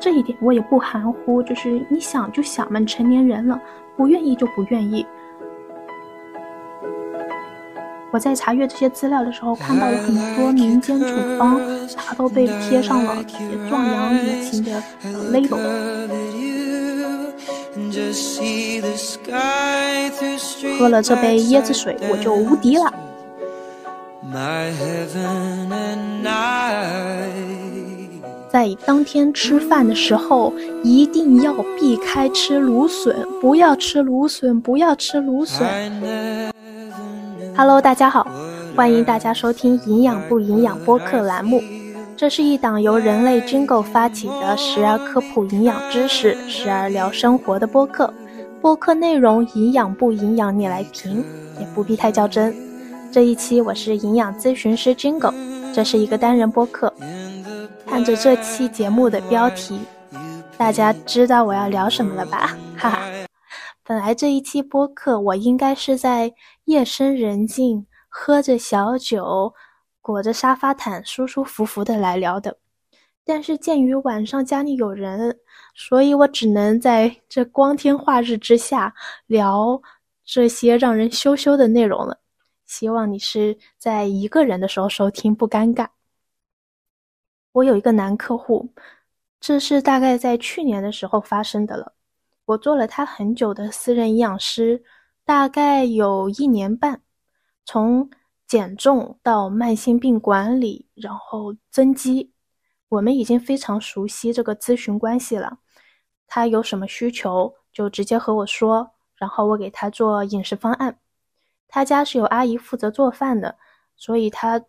这一点我也不含糊，就是你想就想嘛，成年人了，不愿意就不愿意。我在查阅这些资料的时候，看到了很多民间处方，它都被贴上了壮阳理情的 label。喝了这杯椰子水，我就无敌了。在当天吃饭的时候，一定要避开吃芦笋，不要吃芦笋，不要吃芦笋。Hello，大家好，欢迎大家收听《营养不营养》播客栏目。这是一档由人类 Jingle 发起的，时而科普营养知识，时而聊生活的播客。播客内容营养不营养，你来评，也不必太较真。这一期我是营养咨询师 Jingle，这是一个单人播客。看着这期节目的标题，大家知道我要聊什么了吧？哈哈。本来这一期播客我应该是在夜深人静，喝着小酒，裹着沙发毯，舒舒服服的来聊的。但是鉴于晚上家里有人，所以我只能在这光天化日之下聊这些让人羞羞的内容了。希望你是在一个人的时候收听，不尴尬。我有一个男客户，这是大概在去年的时候发生的了。我做了他很久的私人营养师，大概有一年半，从减重到慢性病管理，然后增肌，我们已经非常熟悉这个咨询关系了。他有什么需求就直接和我说，然后我给他做饮食方案。他家是有阿姨负责做饭的，所以他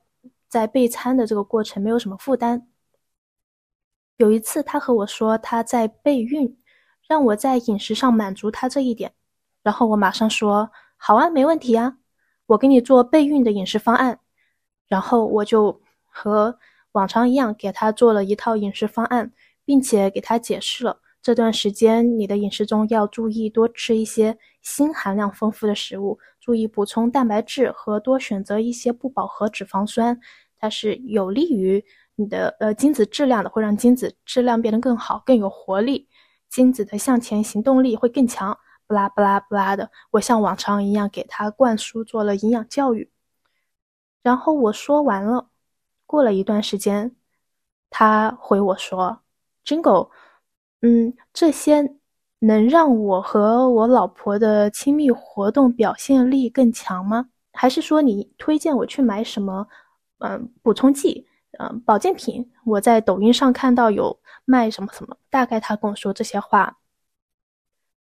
在备餐的这个过程没有什么负担。有一次他和我说他在备孕。让我在饮食上满足他这一点，然后我马上说好啊，没问题啊，我给你做备孕的饮食方案。然后我就和往常一样给他做了一套饮食方案，并且给他解释了这段时间你的饮食中要注意多吃一些锌含量丰富的食物，注意补充蛋白质和多选择一些不饱和脂肪酸，它是有利于你的呃精子质量的，会让精子质量变得更好，更有活力。精子的向前行动力会更强，不拉不拉不拉的。我像往常一样给他灌输做了营养教育，然后我说完了，过了一段时间，他回我说：“Jingle，嗯，这些能让我和我老婆的亲密活动表现力更强吗？还是说你推荐我去买什么，嗯，补充剂？”嗯，保健品，我在抖音上看到有卖什么什么，大概他跟我说这些话，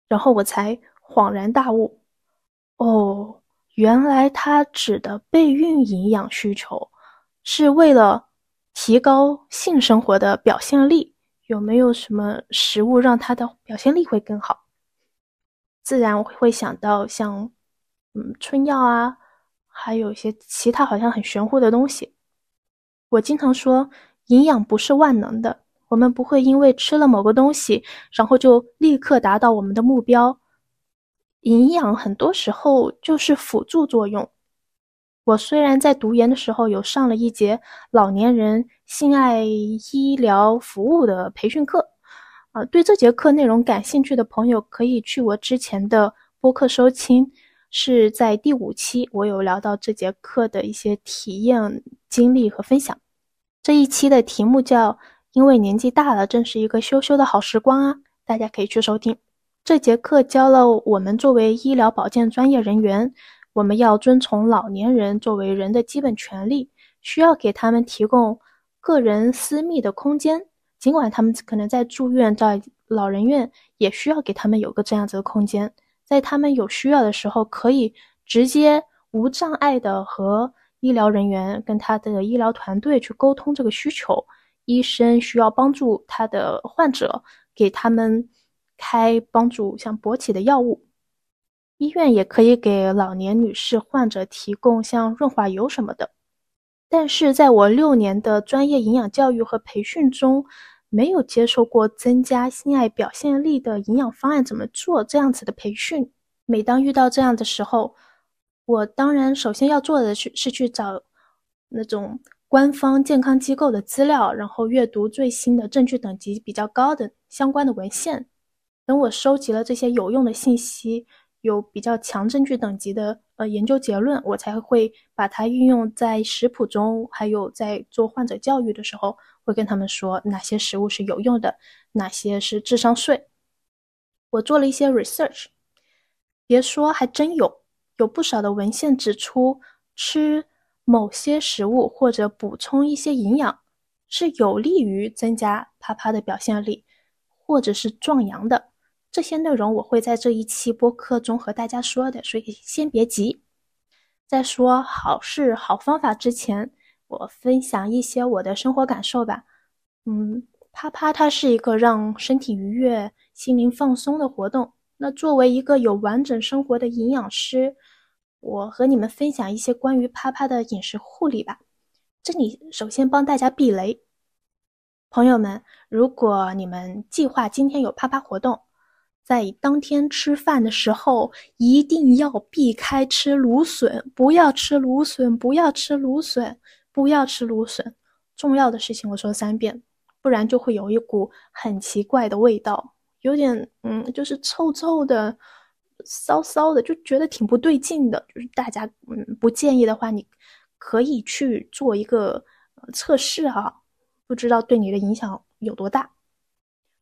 然后我才恍然大悟，哦，原来他指的备孕营养需求是为了提高性生活的表现力，有没有什么食物让他的表现力会更好？自然会想到像嗯春药啊，还有一些其他好像很玄乎的东西。我经常说，营养不是万能的，我们不会因为吃了某个东西，然后就立刻达到我们的目标。营养很多时候就是辅助作用。我虽然在读研的时候有上了一节老年人性爱医疗服务的培训课，啊，对这节课内容感兴趣的朋友可以去我之前的播客收听，是在第五期，我有聊到这节课的一些体验。经历和分享，这一期的题目叫“因为年纪大了，正是一个羞羞的好时光啊”，大家可以去收听。这节课教了我们作为医疗保健专业人员，我们要遵从老年人作为人的基本权利，需要给他们提供个人私密的空间。尽管他们可能在住院，在老人院，也需要给他们有个这样子的空间，在他们有需要的时候，可以直接无障碍的和。医疗人员跟他的医疗团队去沟通这个需求，医生需要帮助他的患者，给他们开帮助像勃起的药物。医院也可以给老年女士患者提供像润滑油什么的。但是在我六年的专业营养教育和培训中，没有接受过增加性爱表现力的营养方案怎么做这样子的培训。每当遇到这样的时候，我当然首先要做的是是去找那种官方健康机构的资料，然后阅读最新的证据等级比较高的相关的文献。等我收集了这些有用的信息，有比较强证据等级的呃研究结论，我才会把它运用在食谱中，还有在做患者教育的时候，会跟他们说哪些食物是有用的，哪些是智商税。我做了一些 research，别说还真有，有不少的文献指出吃。某些食物或者补充一些营养是有利于增加啪啪的表现力，或者是壮阳的。这些内容我会在这一期播客中和大家说的，所以先别急。在说好事好方法之前，我分享一些我的生活感受吧。嗯，啪啪它是一个让身体愉悦、心灵放松的活动。那作为一个有完整生活的营养师。我和你们分享一些关于啪啪的饮食护理吧。这里首先帮大家避雷，朋友们，如果你们计划今天有啪啪活动，在当天吃饭的时候一定要避开吃芦笋，不要吃芦笋，不要吃芦笋，不要吃芦笋。重要的事情我说三遍，不然就会有一股很奇怪的味道，有点嗯，就是臭臭的。骚骚的，就觉得挺不对劲的。就是大家，嗯，不建议的话，你可以去做一个测试哈，不知道对你的影响有多大。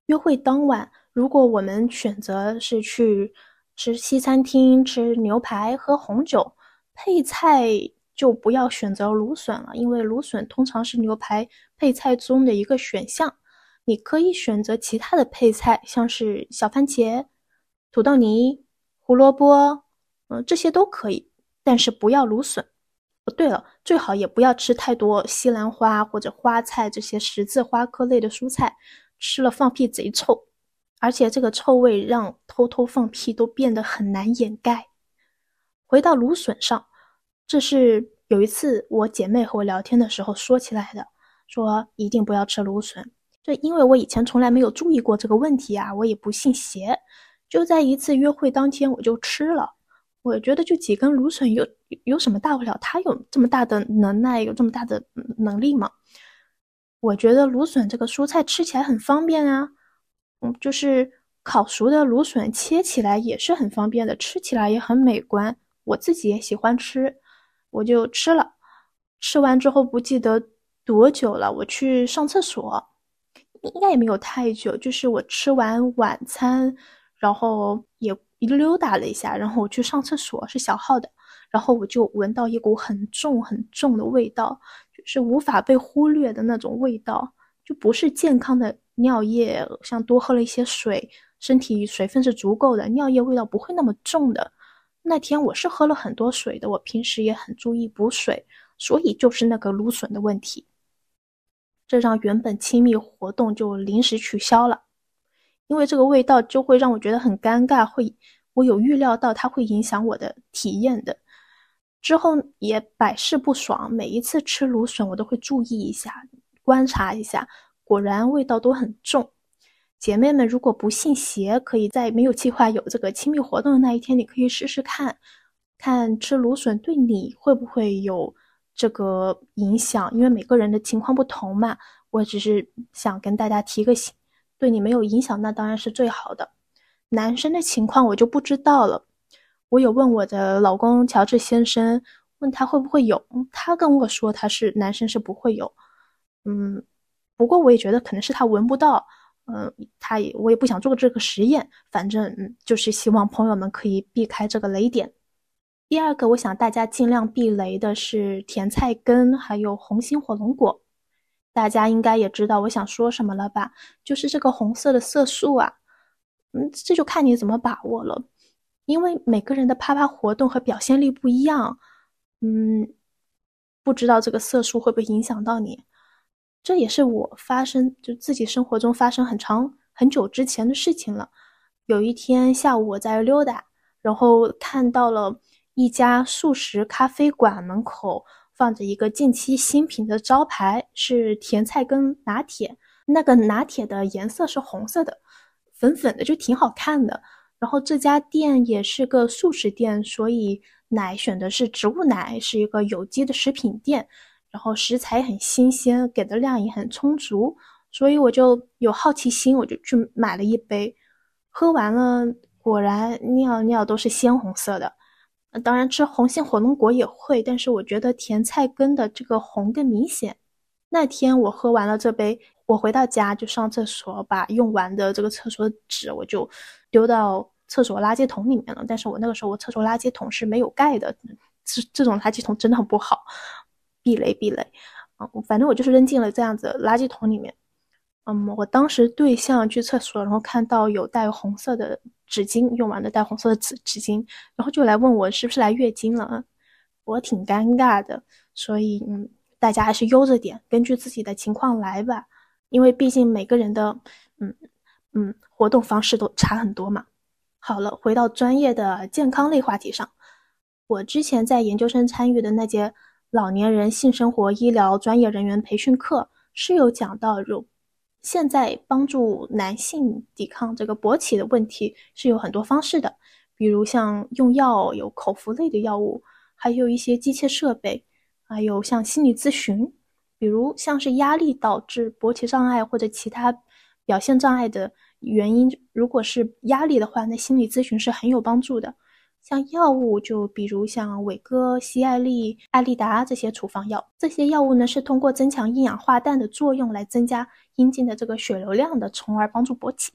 约会当晚，如果我们选择是去吃西餐厅、吃牛排、喝红酒，配菜就不要选择芦笋了，因为芦笋通常是牛排配菜中的一个选项。你可以选择其他的配菜，像是小番茄、土豆泥。胡萝卜，嗯，这些都可以，但是不要芦笋。哦，对了，最好也不要吃太多西兰花或者花菜这些十字花科类的蔬菜，吃了放屁贼臭，而且这个臭味让偷偷放屁都变得很难掩盖。回到芦笋上，这是有一次我姐妹和我聊天的时候说起来的，说一定不要吃芦笋。这因为我以前从来没有注意过这个问题啊，我也不信邪。就在一次约会当天，我就吃了。我觉得就几根芦笋有有什么大不了？它有这么大的能耐，有这么大的能力吗？我觉得芦笋这个蔬菜吃起来很方便啊。就是烤熟的芦笋切起来也是很方便的，吃起来也很美观。我自己也喜欢吃，我就吃了。吃完之后不记得多久了，我去上厕所，应该也没有太久，就是我吃完晚餐。然后也溜达了一下，然后我去上厕所，是小号的，然后我就闻到一股很重很重的味道，就是无法被忽略的那种味道，就不是健康的尿液，像多喝了一些水，身体水分是足够的，尿液味道不会那么重的。那天我是喝了很多水的，我平时也很注意补水，所以就是那个芦笋的问题，这让原本亲密活动就临时取消了。因为这个味道就会让我觉得很尴尬，会我有预料到它会影响我的体验的。之后也百试不爽，每一次吃芦笋我都会注意一下，观察一下，果然味道都很重。姐妹们如果不信邪，可以在没有计划有这个亲密活动的那一天，你可以试试看，看吃芦笋对你会不会有这个影响。因为每个人的情况不同嘛，我只是想跟大家提个醒。对你没有影响，那当然是最好的。男生的情况我就不知道了。我有问我的老公乔治先生，问他会不会有，他跟我说他是男生是不会有。嗯，不过我也觉得可能是他闻不到。嗯，他也我也不想做这个实验，反正嗯就是希望朋友们可以避开这个雷点。第二个，我想大家尽量避雷的是甜菜根，还有红心火龙果。大家应该也知道我想说什么了吧？就是这个红色的色素啊，嗯，这就看你怎么把握了。因为每个人的啪啪活动和表现力不一样，嗯，不知道这个色素会不会影响到你。这也是我发生就自己生活中发生很长很久之前的事情了。有一天下午我在溜达，然后看到了一家素食咖啡馆门口。放着一个近期新品的招牌，是甜菜根拿铁。那个拿铁的颜色是红色的，粉粉的，就挺好看的。然后这家店也是个素食店，所以奶选的是植物奶，是一个有机的食品店。然后食材很新鲜，给的量也很充足，所以我就有好奇心，我就去买了一杯，喝完了，果然尿尿都是鲜红色的。当然吃红心火龙果也会，但是我觉得甜菜根的这个红更明显。那天我喝完了这杯，我回到家就上厕所，把用完的这个厕所纸我就丢到厕所垃圾桶里面了。但是我那个时候我厕所垃圾桶是没有盖的，这这种垃圾桶真的很不好。避雷避雷，啊，反正我就是扔进了这样子垃圾桶里面。嗯，我当时对象去厕所，然后看到有带红色的纸巾，用完的带红色的纸纸巾，然后就来问我是不是来月经了。我挺尴尬的，所以嗯，大家还是悠着点，根据自己的情况来吧，因为毕竟每个人的嗯嗯活动方式都差很多嘛。好了，回到专业的健康类话题上，我之前在研究生参与的那节。老年人性生活医疗专业人员培训课是有讲到，有现在帮助男性抵抗这个勃起的问题是有很多方式的，比如像用药，有口服类的药物，还有一些机械设备，还有像心理咨询，比如像是压力导致勃起障碍或者其他表现障碍的原因，如果是压力的话，那心理咨询是很有帮助的。像药物，就比如像伟哥、西艾利、艾利达这些处方药，这些药物呢是通过增强一氧化氮的作用来增加阴茎的这个血流量的，从而帮助勃起。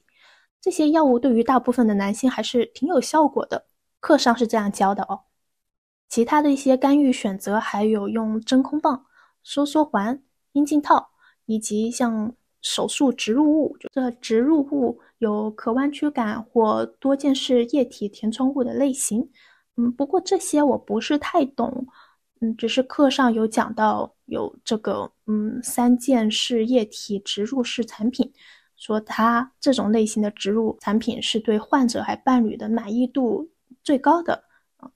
这些药物对于大部分的男性还是挺有效果的，课上是这样教的哦。其他的一些干预选择还有用真空棒、收缩环、阴茎套，以及像手术植入物，这植入物。有可弯曲感或多件式液体填充物的类型，嗯，不过这些我不是太懂，嗯，只是课上有讲到有这个，嗯，三件式液体植入式产品，说它这种类型的植入产品是对患者还伴侣的满意度最高的，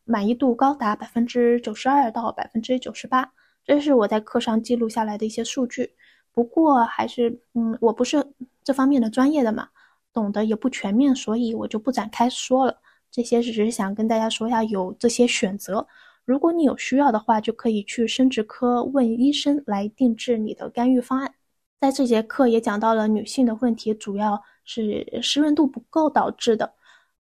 满意度高达百分之九十二到百分之九十八，这是我在课上记录下来的一些数据。不过还是，嗯，我不是这方面的专业的嘛。懂得也不全面，所以我就不展开说了。这些只是想跟大家说一下，有这些选择。如果你有需要的话，就可以去生殖科问医生来定制你的干预方案。在这节课也讲到了女性的问题，主要是湿润度不够导致的。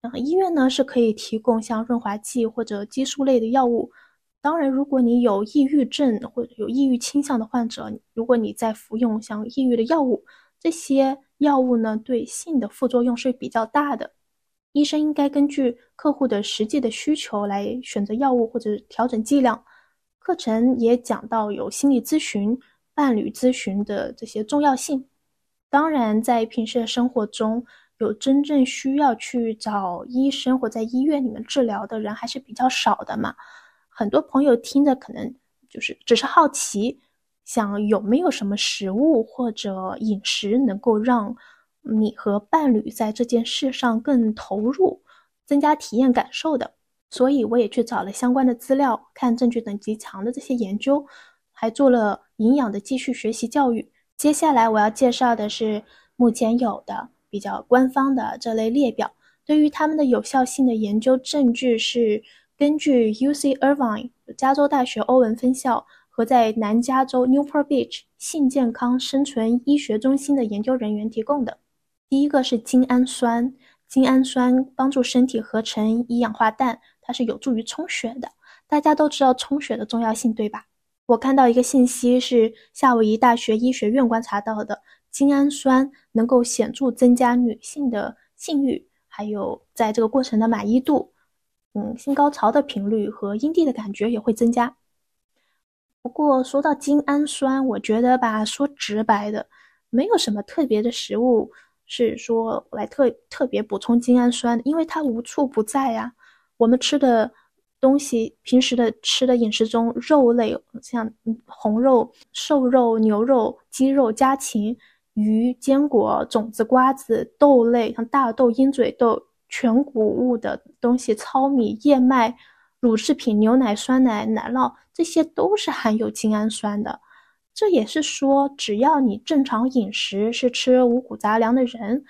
嗯，医院呢是可以提供像润滑剂或者激素类的药物。当然，如果你有抑郁症或者有抑郁倾向的患者，如果你在服用像抑郁的药物，这些。药物呢，对性的副作用是比较大的，医生应该根据客户的实际的需求来选择药物或者调整剂量。课程也讲到有心理咨询、伴侣咨询的这些重要性。当然，在平时的生活中，有真正需要去找医生或在医院里面治疗的人还是比较少的嘛。很多朋友听着可能就是只是好奇。想有没有什么食物或者饮食能够让你和伴侣在这件事上更投入，增加体验感受的？所以我也去找了相关的资料，看证据等级强的这些研究，还做了营养的继续学习教育。接下来我要介绍的是目前有的比较官方的这类列表，对于他们的有效性的研究证据是根据 U C Irvine 加州大学欧文分校。和在南加州 Newport Beach 性健康生存医学中心的研究人员提供的。第一个是精氨酸，精氨酸帮助身体合成一氧化氮，它是有助于充血的。大家都知道充血的重要性，对吧？我看到一个信息是夏威夷大学医学院观察到的，精氨酸能够显著增加女性的性欲，还有在这个过程的满意度，嗯，性高潮的频率和阴蒂的感觉也会增加。不过说到精氨酸，我觉得吧，说直白的，没有什么特别的食物是说来特特别补充精氨酸，因为它无处不在呀。我们吃的东西，平时的吃的饮食中，肉类像红肉、瘦肉、牛肉、鸡肉、家禽、鱼、坚果、种子、瓜子、豆类，像大豆、鹰嘴豆、全谷物的东西，糙米、燕麦。乳制品、牛奶、酸奶、奶酪，这些都是含有精氨酸的。这也是说，只要你正常饮食，是吃五谷杂粮的人，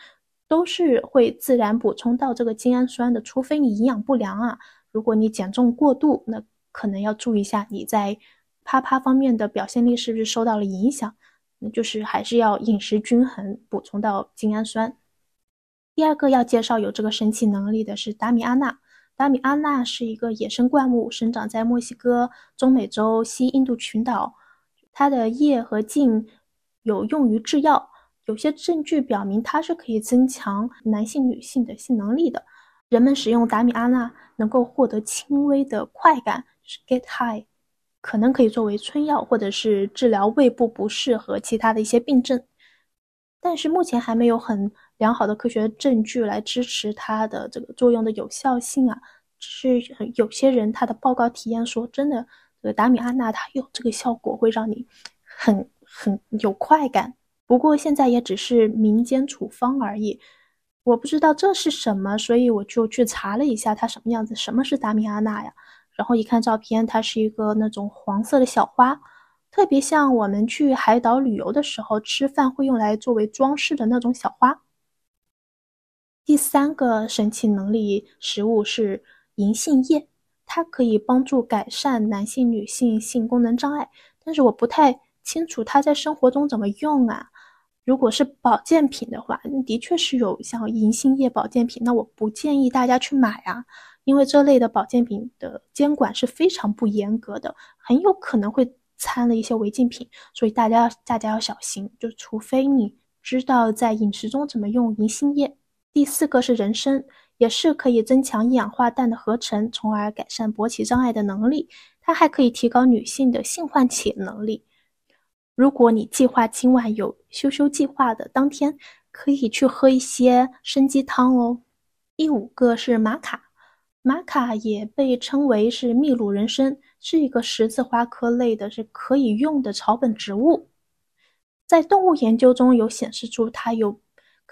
都是会自然补充到这个精氨酸的。除非你营养不良啊，如果你减重过度，那可能要注意一下你在啪啪方面的表现力是不是受到了影响？那就是还是要饮食均衡，补充到精氨酸。第二个要介绍有这个神奇能力的是达米阿娜。达米阿纳是一个野生灌木，生长在墨西哥、中美洲、西印度群岛。它的叶和茎有用于制药，有些证据表明它是可以增强男性、女性的性能力的。人们使用达米阿纳能够获得轻微的快感，是 get high，可能可以作为春药，或者是治疗胃部不适和其他的一些病症。但是目前还没有很良好的科学证据来支持它的这个作用的有效性啊。只是有些人他的报告体验说，真的，这个达米阿纳它有这个效果，会让你很很有快感。不过现在也只是民间处方而已。我不知道这是什么，所以我就去查了一下它什么样子。什么是达米阿纳呀？然后一看照片，它是一个那种黄色的小花，特别像我们去海岛旅游的时候吃饭会用来作为装饰的那种小花。第三个神奇能力食物是银杏叶，它可以帮助改善男性、女性性功能障碍，但是我不太清楚它在生活中怎么用啊。如果是保健品的话，的确是有像银杏叶保健品，那我不建议大家去买啊，因为这类的保健品的监管是非常不严格的，很有可能会掺了一些违禁品，所以大家大家要小心。就除非你知道在饮食中怎么用银杏叶。第四个是人参，也是可以增强一氧化氮的合成，从而改善勃起障碍的能力。它还可以提高女性的性唤起能力。如果你计划今晚有羞羞计划的当天，可以去喝一些参鸡汤哦。第五个是玛卡，玛卡也被称为是秘鲁人参，是一个十字花科类的，是可以用的草本植物。在动物研究中有显示出它有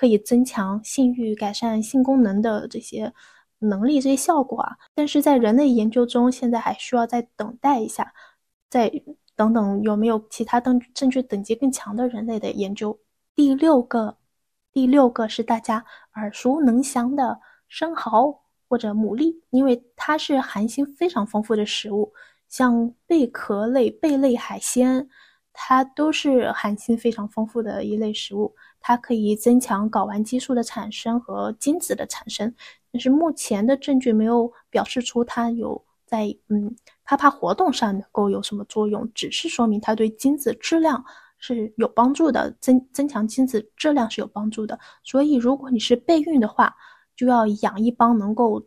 可以增强性欲、改善性功能的这些能力、这些效果啊。但是在人类研究中，现在还需要再等待一下，再。等等，有没有其他等证据等级更强的人类的研究？第六个，第六个是大家耳熟能详的生蚝或者牡蛎，因为它是含锌非常丰富的食物。像贝壳类、贝类海鲜，它都是含锌非常丰富的一类食物，它可以增强睾丸激素的产生和精子的产生。但是目前的证据没有表示出它有在嗯。啪啪活动上能够有什么作用？只是说明它对精子质量是有帮助的，增增强精子质量是有帮助的。所以，如果你是备孕的话，就要养一帮能够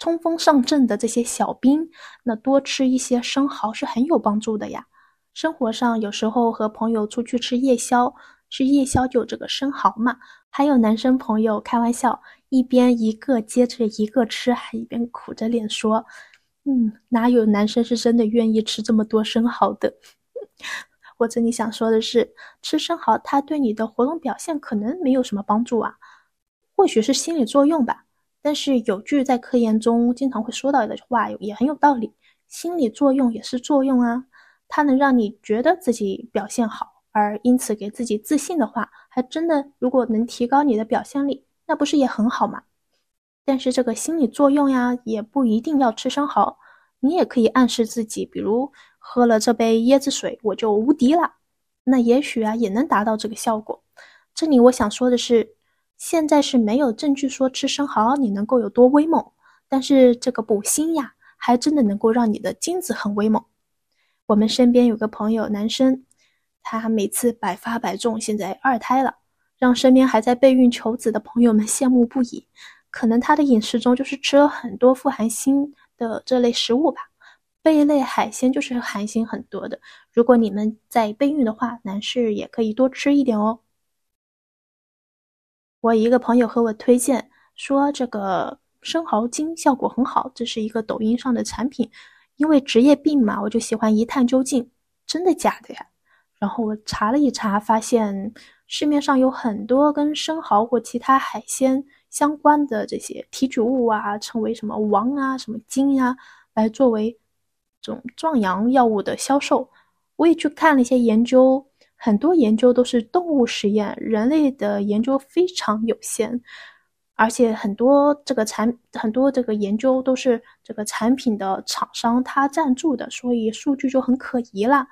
冲锋上阵的这些小兵。那多吃一些生蚝是很有帮助的呀。生活上有时候和朋友出去吃夜宵，是夜宵就这个生蚝嘛。还有男生朋友开玩笑，一边一个接着一个吃，还一边苦着脸说。嗯，哪有男生是真的愿意吃这么多生蚝的？我这里想说的是，吃生蚝它对你的活动表现可能没有什么帮助啊，或许是心理作用吧。但是有句在科研中经常会说到的话，也很有道理：心理作用也是作用啊，它能让你觉得自己表现好，而因此给自己自信的话，还真的如果能提高你的表现力，那不是也很好吗？但是这个心理作用呀，也不一定要吃生蚝，你也可以暗示自己，比如喝了这杯椰子水，我就无敌了。那也许啊，也能达到这个效果。这里我想说的是，现在是没有证据说吃生蚝你能够有多威猛，但是这个补锌呀，还真的能够让你的精子很威猛。我们身边有个朋友，男生，他每次百发百中，现在二胎了，让身边还在备孕求子的朋友们羡慕不已。可能他的饮食中就是吃了很多富含锌的这类食物吧，贝类海鲜就是含锌很多的。如果你们在备孕的话，男士也可以多吃一点哦。我一个朋友和我推荐说，这个生蚝精效果很好，这是一个抖音上的产品。因为职业病嘛，我就喜欢一探究竟，真的假的呀？然后我查了一查，发现市面上有很多跟生蚝或其他海鲜。相关的这些提取物啊，称为什么王啊、什么金呀，来作为这种壮阳药物的销售。我也去看了一些研究，很多研究都是动物实验，人类的研究非常有限。而且很多这个产很多这个研究都是这个产品的厂商他赞助的，所以数据就很可疑啦。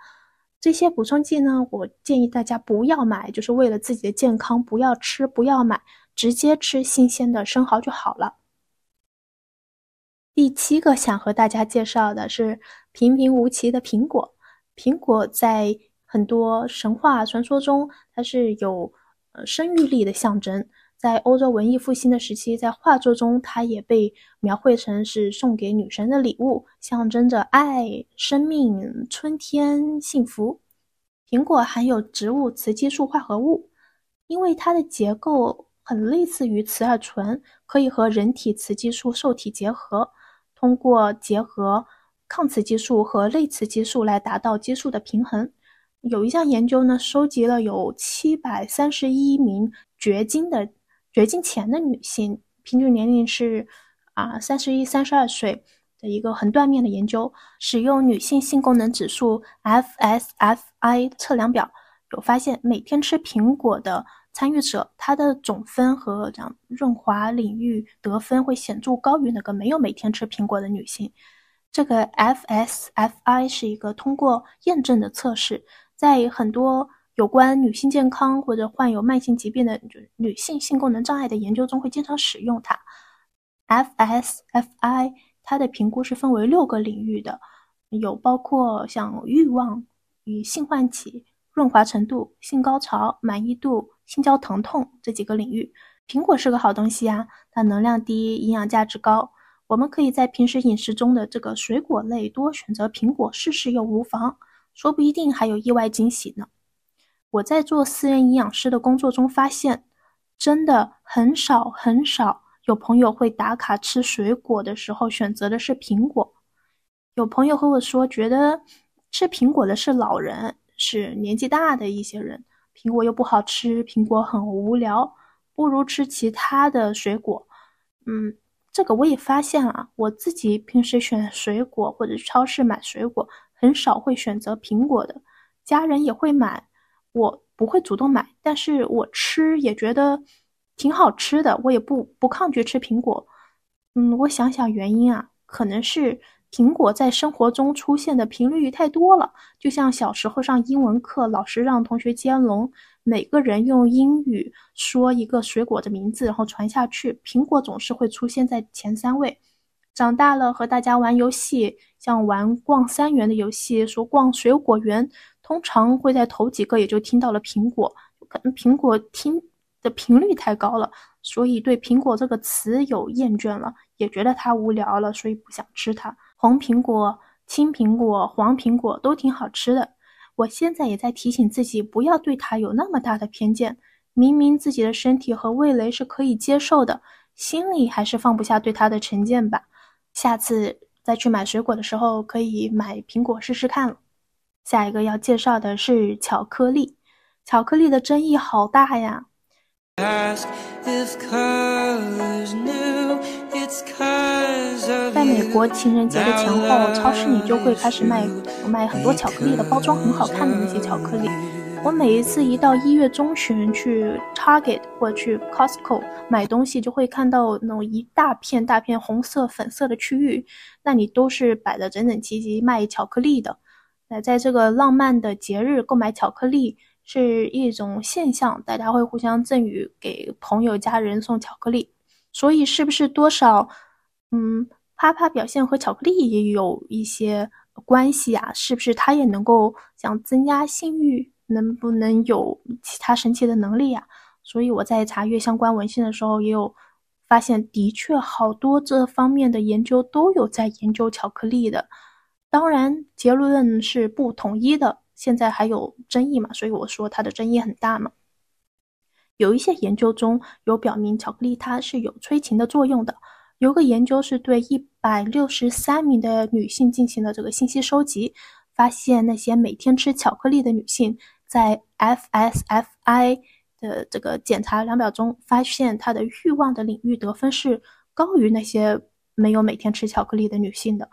这些补充剂呢，我建议大家不要买，就是为了自己的健康，不要吃，不要买，直接吃新鲜的生蚝就好了。第七个想和大家介绍的是平平无奇的苹果。苹果在很多神话传说中，它是有呃生育力的象征。在欧洲文艺复兴的时期，在画作中，它也被描绘成是送给女神的礼物，象征着爱、生命、春天、幸福。苹果含有植物雌激素化合物，因为它的结构很类似于雌二醇，可以和人体雌激素受体结合，通过结合抗雌激素和类雌激素来达到激素的平衡。有一项研究呢，收集了有七百三十一名绝经的。绝经前的女性平均年龄是啊三十一、三十二岁的一个横断面的研究，使用女性性功能指数 FSFI 测量表，有发现每天吃苹果的参与者，她的总分和这样润滑领域得分会显著高于那个没有每天吃苹果的女性。这个 FSFI 是一个通过验证的测试，在很多。有关女性健康或者患有慢性疾病的，就女性性功能障碍的研究中会经常使用它。FSFI 它的评估是分为六个领域的，有包括像欲望与性唤起、润滑程度、性高潮、满意度、性交疼痛这几个领域。苹果是个好东西啊，它能量低，营养价值高。我们可以在平时饮食中的这个水果类多选择苹果试试又无妨，说不一定还有意外惊喜呢。我在做私人营养师的工作中发现，真的很少很少有朋友会打卡吃水果的时候选择的是苹果。有朋友和我说，觉得吃苹果的是老人，是年纪大的一些人，苹果又不好吃，苹果很无聊，不如吃其他的水果。嗯，这个我也发现了，我自己平时选水果或者超市买水果，很少会选择苹果的，家人也会买。我不会主动买，但是我吃也觉得挺好吃的，我也不不抗拒吃苹果。嗯，我想想原因啊，可能是苹果在生活中出现的频率太多了。就像小时候上英文课，老师让同学接龙，每个人用英语说一个水果的名字，然后传下去，苹果总是会出现在前三位。长大了和大家玩游戏，像玩逛三元的游戏，说逛水果园。通常会在头几个也就听到了苹果，可能苹果听的频率太高了，所以对苹果这个词有厌倦了，也觉得它无聊了，所以不想吃它。红苹果、青苹果、黄苹果都挺好吃的。我现在也在提醒自己，不要对它有那么大的偏见。明明自己的身体和味蕾是可以接受的，心里还是放不下对它的成见吧。下次再去买水果的时候，可以买苹果试试看了。下一个要介绍的是巧克力，巧克力的争议好大呀。在美国情人节的前后，超市里就会开始卖卖很多巧克力的，包装很好看的那些巧克力。我每一次一到一月中旬去 Target 或去 Costco 买东西，就会看到那种一大片大片红色、粉色的区域，那里都是摆的整整齐齐卖巧克力的。那在这个浪漫的节日购买巧克力是一种现象，大家会互相赠予给朋友家人送巧克力，所以是不是多少，嗯，啪啪表现和巧克力也有一些关系啊？是不是它也能够想增加性欲？能不能有其他神奇的能力啊？所以我在查阅相关文献的时候，也有发现，的确好多这方面的研究都有在研究巧克力的。当然，结论是不统一的，现在还有争议嘛，所以我说它的争议很大嘛。有一些研究中有表明巧克力它是有催情的作用的。有个研究是对一百六十三名的女性进行了这个信息收集，发现那些每天吃巧克力的女性，在 FSFI 的这个检查量表中，发现她的欲望的领域得分是高于那些没有每天吃巧克力的女性的。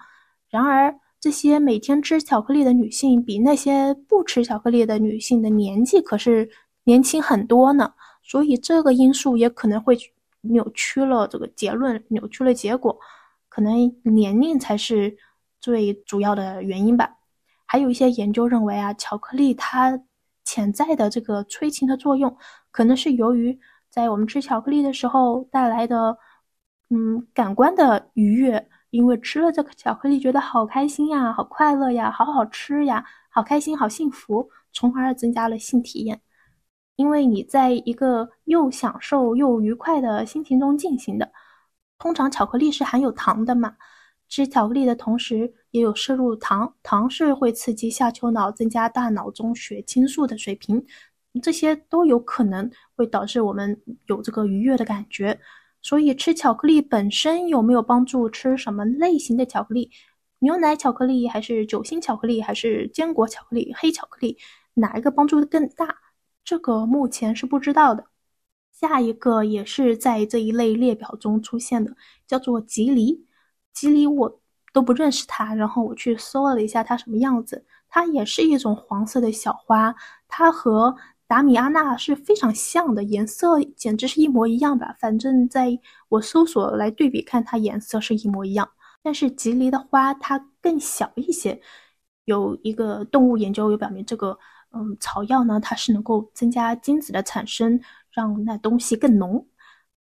然而，这些每天吃巧克力的女性，比那些不吃巧克力的女性的年纪可是年轻很多呢。所以这个因素也可能会扭曲了这个结论，扭曲了结果，可能年龄才是最主要的原因吧。还有一些研究认为啊，巧克力它潜在的这个催情的作用，可能是由于在我们吃巧克力的时候带来的，嗯，感官的愉悦，因为吃了这个巧克力觉得好开心呀，好快乐呀，好好吃呀，好开心，好幸福，从而增加了性体验。因为你在一个又享受又愉快的心情中进行的，通常巧克力是含有糖的嘛，吃巧克力的同时也有摄入糖，糖是会刺激下丘脑，增加大脑中血清素的水平，这些都有可能会导致我们有这个愉悦的感觉。所以吃巧克力本身有没有帮助？吃什么类型的巧克力？牛奶巧克力还是酒心巧克力还是坚果巧克力、黑巧克力？哪一个帮助更大？这个目前是不知道的。下一个也是在这一类列表中出现的，叫做吉梨。吉梨我都不认识它，然后我去搜了一下它什么样子，它也是一种黄色的小花，它和达米阿纳是非常像的，颜色简直是一模一样吧。反正在我搜索来对比看，它颜色是一模一样。但是吉梨的花它更小一些，有一个动物研究有表明这个。嗯，草药呢，它是能够增加精子的产生，让那东西更浓。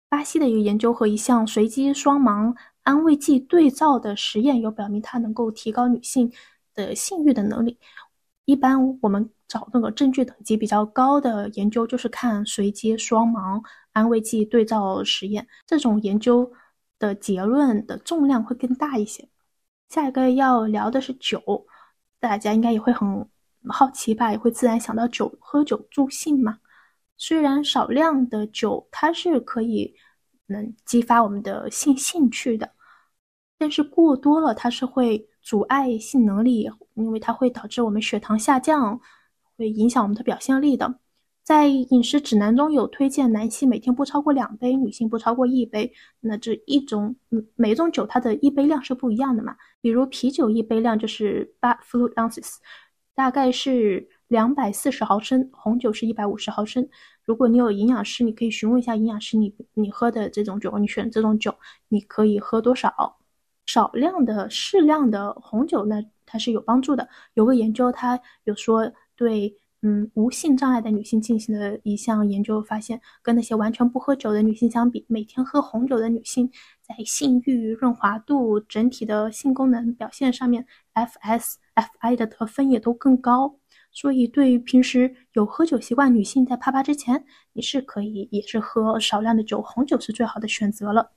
巴西的一个研究和一项随机双盲安慰剂对照的实验有表明，它能够提高女性的性欲的能力。一般我们找那个证据等级比较高的研究，就是看随机双盲安慰剂对照实验，这种研究的结论的重量会更大一些。下一个要聊的是酒，大家应该也会很。好奇吧，也会自然想到酒，喝酒助兴嘛。虽然少量的酒它是可以能激发我们的性兴趣的，但是过多了它是会阻碍性能力，因为它会导致我们血糖下降，会影响我们的表现力的。在饮食指南中有推荐，男性每天不超过两杯，女性不超过一杯。那这一种，嗯，每种酒它的一杯量是不一样的嘛。比如啤酒一杯量就是八 fluid ounces。大概是两百四十毫升，红酒是一百五十毫升。如果你有营养师，你可以询问一下营养师，你你喝的这种酒，你选这种酒，你可以喝多少？少量的、适量的红酒呢，它是有帮助的。有个研究，它有说对，嗯，无性障碍的女性进行的一项研究，发现跟那些完全不喝酒的女性相比，每天喝红酒的女性在性欲、润滑度、整体的性功能表现上面，FS。Fi 的得分也都更高，所以对于平时有喝酒习惯女性，在啪啪之前，你是可以也是喝少量的酒，红酒是最好的选择了。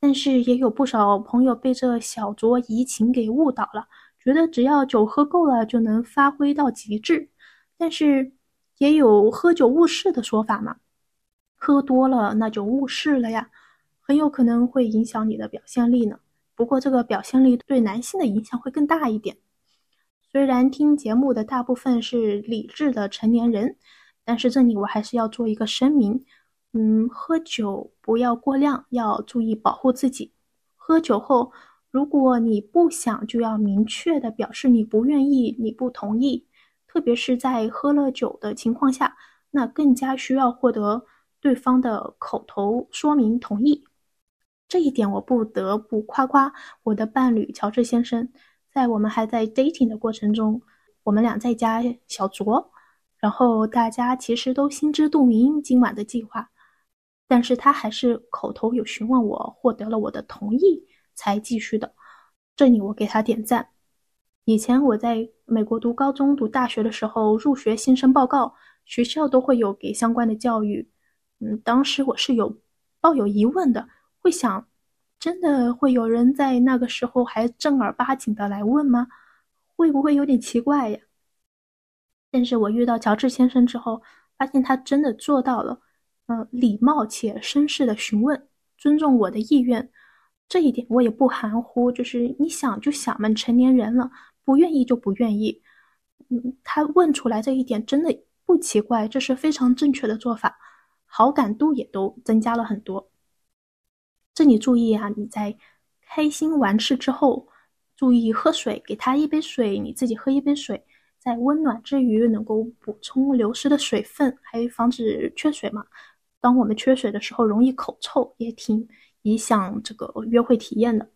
但是也有不少朋友被这小酌怡情给误导了，觉得只要酒喝够了就能发挥到极致。但是也有喝酒误事的说法嘛，喝多了那就误事了呀，很有可能会影响你的表现力呢。不过这个表现力对男性的影响会更大一点。虽然听节目的大部分是理智的成年人，但是这里我还是要做一个声明：嗯，喝酒不要过量，要注意保护自己。喝酒后，如果你不想，就要明确的表示你不愿意，你不同意。特别是在喝了酒的情况下，那更加需要获得对方的口头说明同意。这一点我不得不夸夸我的伴侣乔治先生。在我们还在 dating 的过程中，我们俩在家小酌，然后大家其实都心知肚明今晚的计划，但是他还是口头有询问我，获得了我的同意才继续的。这里我给他点赞。以前我在美国读高中、读大学的时候，入学新生报告，学校都会有给相关的教育。嗯，当时我是有抱有疑问的，会想。真的会有人在那个时候还正儿八经的来问吗？会不会有点奇怪呀？但是我遇到乔治先生之后，发现他真的做到了，呃，礼貌且绅士的询问，尊重我的意愿，这一点我也不含糊，就是你想就想嘛，成年人了，不愿意就不愿意。嗯，他问出来这一点真的不奇怪，这是非常正确的做法，好感度也都增加了很多。这里注意啊！你在开心完事之后，注意喝水，给他一杯水，你自己喝一杯水，在温暖之余能够补充流失的水分，还防止缺水嘛。当我们缺水的时候，容易口臭，也挺影响这个约会体验的。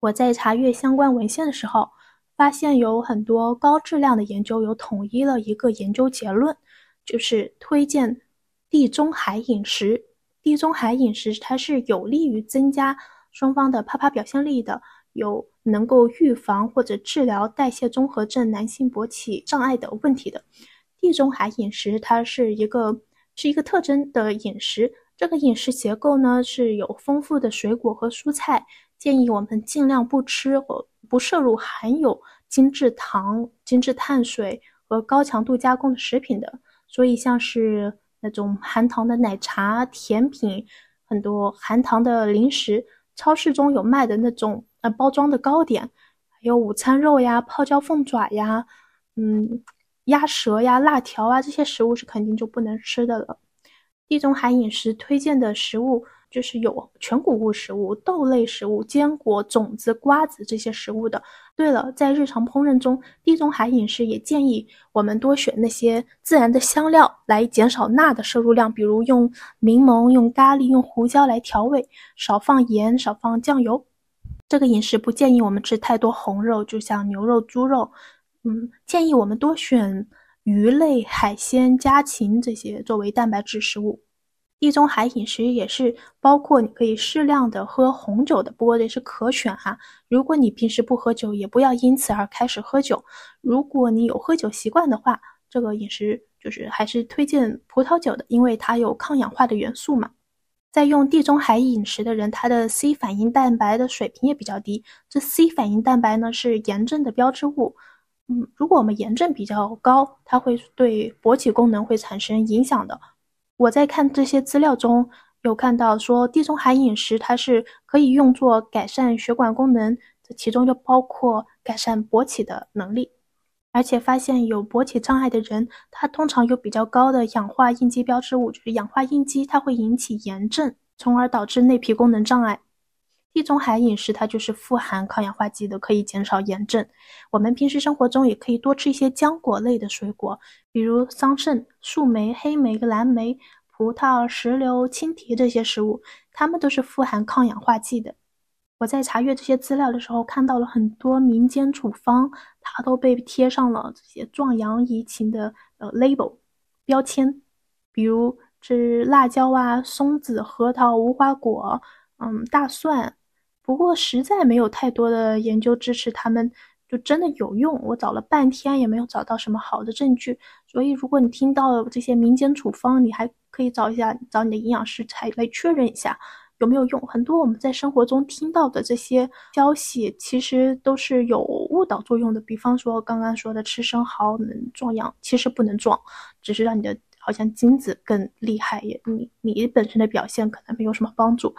我在查阅相关文献的时候，发现有很多高质量的研究有统一了一个研究结论，就是推荐地中海饮食。地中海饮食它是有利于增加双方的啪啪表现力的，有能够预防或者治疗代谢综合症、男性勃起障碍的问题的。地中海饮食它是一个是一个特征的饮食，这个饮食结构呢是有丰富的水果和蔬菜。建议我们尽量不吃或不摄入含有精制糖、精制碳水和高强度加工的食品的。所以，像是那种含糖的奶茶、甜品，很多含糖的零食，超市中有卖的那种呃包装的糕点，还有午餐肉呀、泡椒凤爪呀、嗯鸭舌呀、辣条啊，这些食物是肯定就不能吃的了。地中海饮食推荐的食物。就是有全谷物食物、豆类食物、坚果、种子、瓜子这些食物的。对了，在日常烹饪中，地中海饮食也建议我们多选那些自然的香料来减少钠的摄入量，比如用柠檬、用咖喱、用胡椒来调味，少放盐、少放酱油。这个饮食不建议我们吃太多红肉，就像牛肉、猪肉。嗯，建议我们多选鱼类、海鲜、家禽这些作为蛋白质食物。地中海饮食也是包括你可以适量的喝红酒的，不过这是可选哈。如果你平时不喝酒，也不要因此而开始喝酒。如果你有喝酒习惯的话，这个饮食就是还是推荐葡萄酒的，因为它有抗氧化的元素嘛。在用地中海饮食的人，他的 C 反应蛋白的水平也比较低。这 C 反应蛋白呢是炎症的标志物。嗯，如果我们炎症比较高，它会对勃起功能会产生影响的。我在看这些资料中有看到说，地中海饮食它是可以用作改善血管功能，这其中就包括改善勃起的能力。而且发现有勃起障碍的人，他通常有比较高的氧化应激标志物，就是氧化应激，它会引起炎症，从而导致内皮功能障碍。地中海饮食它就是富含抗氧化剂的，可以减少炎症。我们平时生活中也可以多吃一些浆果类的水果，比如桑葚、树莓、黑莓、蓝莓、葡萄、石榴、青提这些食物，它们都是富含抗氧化剂的。我在查阅这些资料的时候，看到了很多民间处方，它都被贴上了这些壮阳怡情的呃 label 标签，比如吃辣椒啊、松子、核桃、无花果，嗯，大蒜。不过实在没有太多的研究支持，他们就真的有用。我找了半天也没有找到什么好的证据。所以，如果你听到这些民间处方，你还可以找一下，找你的营养师才来确认一下有没有用。很多我们在生活中听到的这些消息，其实都是有误导作用的。比方说刚刚说的吃生蚝能壮阳，其实不能壮，只是让你的好像精子更厉害，也你你本身的表现可能没有什么帮助。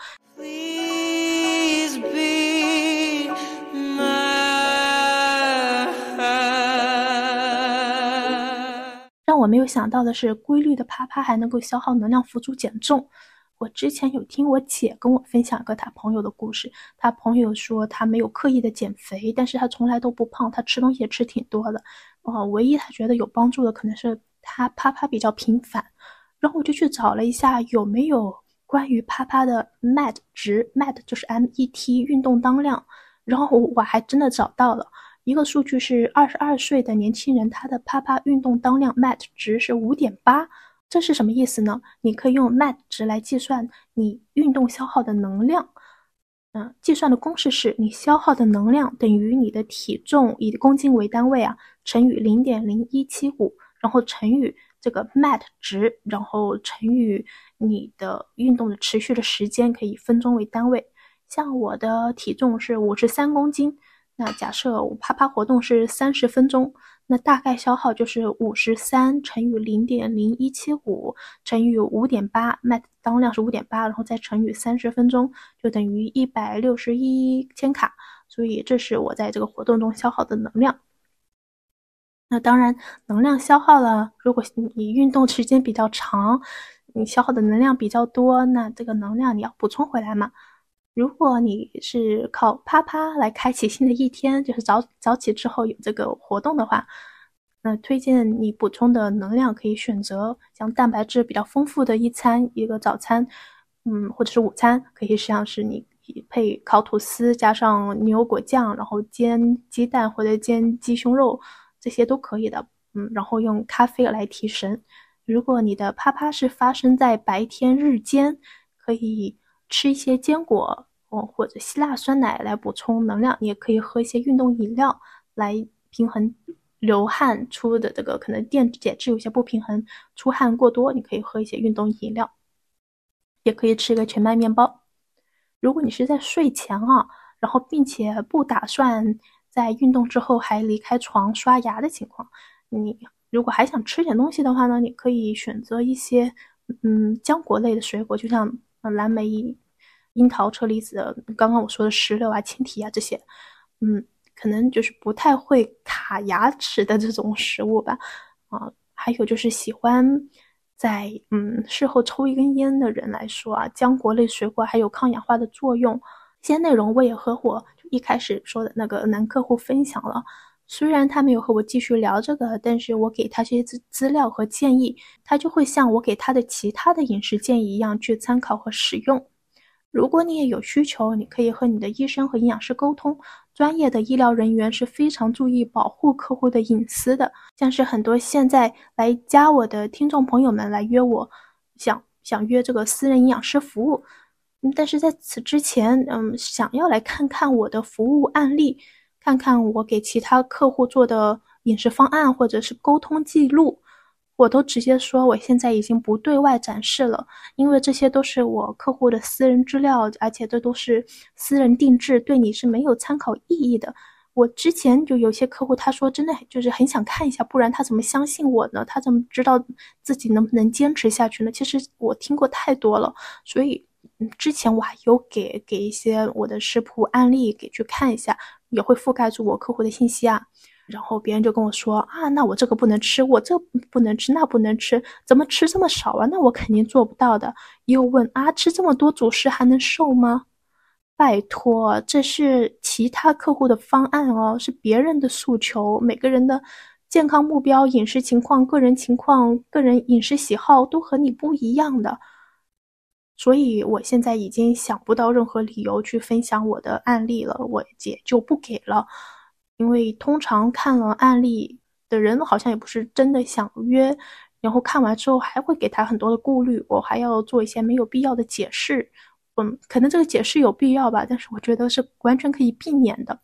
我没有想到的是，规律的啪啪还能够消耗能量，辅助减重。我之前有听我姐跟我分享过她朋友的故事，她朋友说她没有刻意的减肥，但是她从来都不胖，她吃东西也吃挺多的。哦，唯一她觉得有帮助的可能是她啪啪比较频繁。然后我就去找了一下有没有关于啪啪的 MET 值，MET 就是 MET 运动当量，然后我还真的找到了。一个数据是二十二岁的年轻人，他的啪啪运动当量 MET 值是五点八，这是什么意思呢？你可以用 MET 值来计算你运动消耗的能量。嗯，计算的公式是你消耗的能量等于你的体重以公斤为单位啊，乘以零点零一七五，然后乘以这个 MET 值，然后乘以你的运动的持续的时间，可以分钟为单位。像我的体重是五十三公斤。那假设我啪啪活动是三十分钟，那大概消耗就是五十三乘以零点零一七五乘以五点八卖当量是五点八，然后再乘以三十分钟，就等于一百六十一千卡。所以这是我在这个活动中消耗的能量。那当然，能量消耗了，如果你运动时间比较长，你消耗的能量比较多，那这个能量你要补充回来嘛。如果你是靠啪啪来开启新的一天，就是早早起之后有这个活动的话，那推荐你补充的能量可以选择像蛋白质比较丰富的一餐，一个早餐，嗯，或者是午餐，可以像是你配烤吐司加上牛油果酱，然后煎鸡蛋或者煎鸡胸肉，这些都可以的，嗯，然后用咖啡来提神。如果你的啪啪是发生在白天日间，可以。吃一些坚果，哦，或者希腊酸奶来补充能量，你也可以喝一些运动饮料来平衡流汗出的这个可能电解质有些不平衡，出汗过多，你可以喝一些运动饮料，也可以吃一个全麦面包。如果你是在睡前啊，然后并且不打算在运动之后还离开床刷牙的情况，你如果还想吃点东西的话呢，你可以选择一些嗯浆果类的水果，就像蓝莓。樱桃、车厘子，刚刚我说的石榴啊、青提啊这些，嗯，可能就是不太会卡牙齿的这种食物吧。啊，还有就是喜欢在嗯事后抽一根烟的人来说啊，浆果类水果还有抗氧化的作用。这些内容我也和我一开始说的那个男客户分享了，虽然他没有和我继续聊这个，但是我给他些资资料和建议，他就会像我给他的其他的饮食建议一样去参考和使用。如果你也有需求，你可以和你的医生和营养师沟通。专业的医疗人员是非常注意保护客户的隐私的。像是很多现在来加我的听众朋友们来约我，想想约这个私人营养师服务，但是在此之前，嗯，想要来看看我的服务案例，看看我给其他客户做的饮食方案或者是沟通记录。我都直接说，我现在已经不对外展示了，因为这些都是我客户的私人资料，而且这都是私人定制，对你是没有参考意义的。我之前就有些客户，他说真的就是很想看一下，不然他怎么相信我呢？他怎么知道自己能不能坚持下去呢？其实我听过太多了，所以之前我还有给给一些我的食谱案例给去看一下，也会覆盖住我客户的信息啊。然后别人就跟我说啊，那我这个不能吃，我这不能吃，那不能吃，怎么吃这么少啊？那我肯定做不到的。又问啊，吃这么多主食还能瘦吗？拜托，这是其他客户的方案哦，是别人的诉求。每个人的健康目标、饮食情况、个人情况、个人饮食喜好都和你不一样的，所以我现在已经想不到任何理由去分享我的案例了，我也就不给了。因为通常看了案例的人好像也不是真的想约，然后看完之后还会给他很多的顾虑，我还要做一些没有必要的解释。嗯，可能这个解释有必要吧，但是我觉得是完全可以避免的。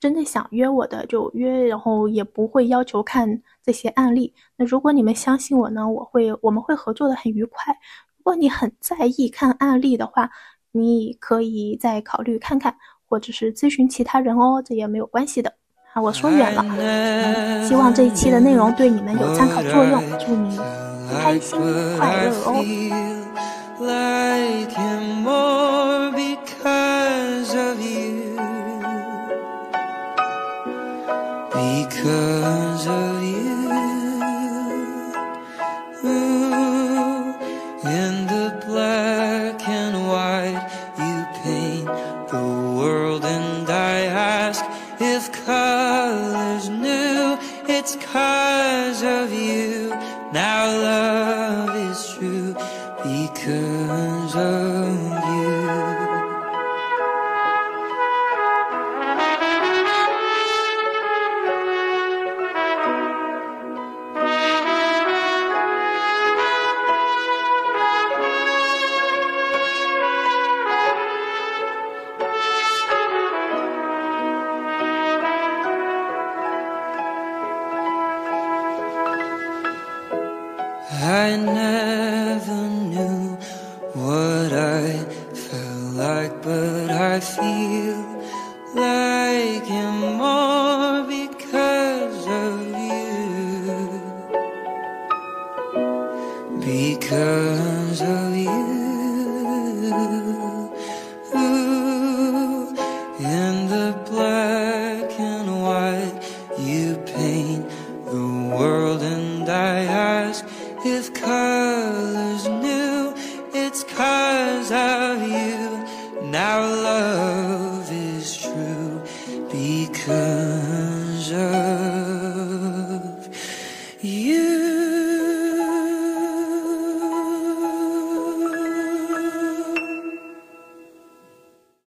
真的想约我的就约，然后也不会要求看这些案例。那如果你们相信我呢，我会我们会合作的很愉快。如果你很在意看案例的话，你可以再考虑看看，或者是咨询其他人哦，这也没有关系的。啊，我说远了。嗯，希望这一期的内容对你们有参考作用，祝你开心快乐哦。Now love.